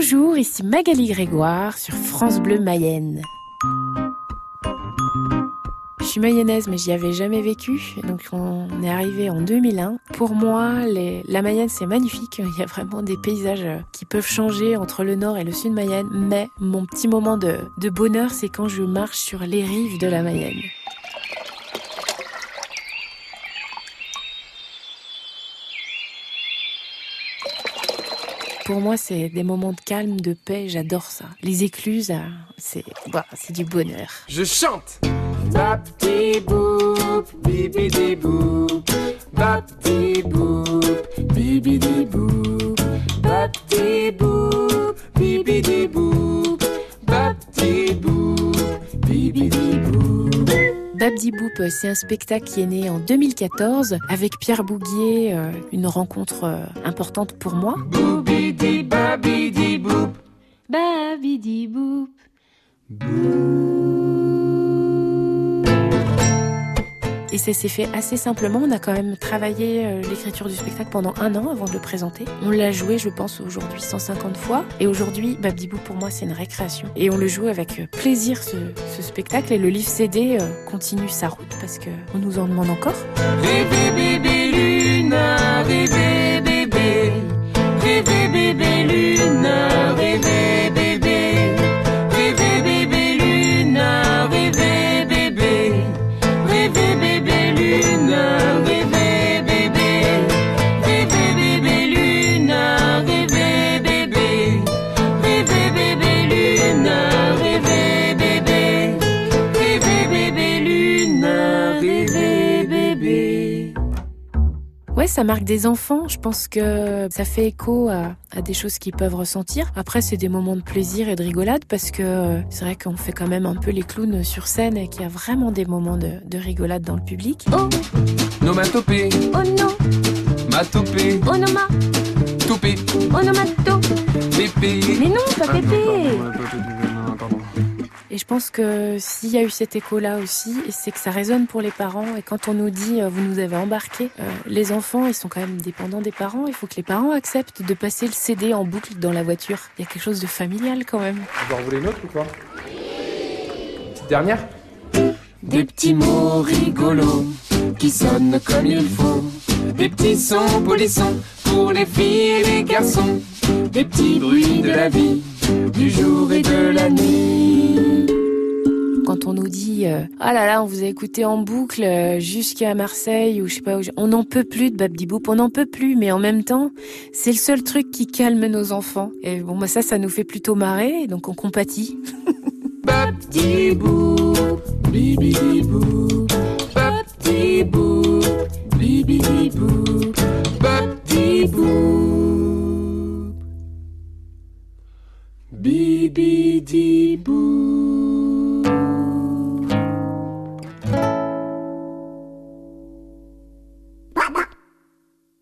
Bonjour, ici Magali Grégoire sur France Bleu Mayenne. Je suis mayonnaise, mais j'y avais jamais vécu. Donc, on est arrivé en 2001. Pour moi, la Mayenne, c'est magnifique. Il y a vraiment des paysages qui peuvent changer entre le nord et le sud Mayenne. Mais mon petit moment de bonheur, c'est quand je marche sur les rives de la Mayenne. Pour moi, c'est des moments de calme, de paix. J'adore ça. Les écluses, euh, c'est bah, c'est du bonheur. Je chante. Bapti boop, bibidi boop. Bapti boop, bibidi boop. Bapti boop, bibidi boop. Bapti boop, bibidi boop. Babdi Boop, c'est un spectacle qui est né en 2014 avec Pierre Bouguier, euh, une rencontre euh, importante pour moi. Boubidi babidi boop. Babidi Boop. Et ça s'est fait assez simplement. On a quand même travaillé euh, l'écriture du spectacle pendant un an avant de le présenter. On l'a joué, je pense, aujourd'hui 150 fois. Et aujourd'hui, Babdibou, pour moi, c'est une récréation. Et on le joue avec euh, plaisir, ce, spectacle. Et le livre CD euh, continue sa route parce qu'on nous en demande encore. Ouais, ça marque des enfants. Je pense que ça fait écho à, à des choses qu'ils peuvent ressentir. Après, c'est des moments de plaisir et de rigolade parce que euh, c'est vrai qu'on fait quand même un peu les clowns sur scène et qu'il y a vraiment des moments de, de rigolade dans le public. Oh, Nomatopée, oh non, matopée, onoma, topée, onomato. pépé. Mais non, pas Pépé. Je pense que s'il y a eu cet écho-là aussi, et c'est que ça résonne pour les parents. Et quand on nous dit, euh, vous nous avez embarqué, euh, les enfants, ils sont quand même dépendants des parents. Il faut que les parents acceptent de passer le CD en boucle dans la voiture. Il y a quelque chose de familial quand même. Vous en voulez une autre ou quoi? Petite dernière? Des petits mots rigolos qui sonnent comme il faut. Des petits sons polissons pour les filles et les garçons. Des petits bruits de la vie, du jour et de la nuit. On nous dit, euh, ah là là, on vous a écouté en boucle euh, jusqu'à Marseille ou je sais pas où, on n'en peut plus de Babdi Boop, on n'en peut plus. Mais en même temps, c'est le seul truc qui calme nos enfants. Et bon, bah ça, ça nous fait plutôt marrer, donc on compatit. Bapti boop, bibidi boop. Bapti boop,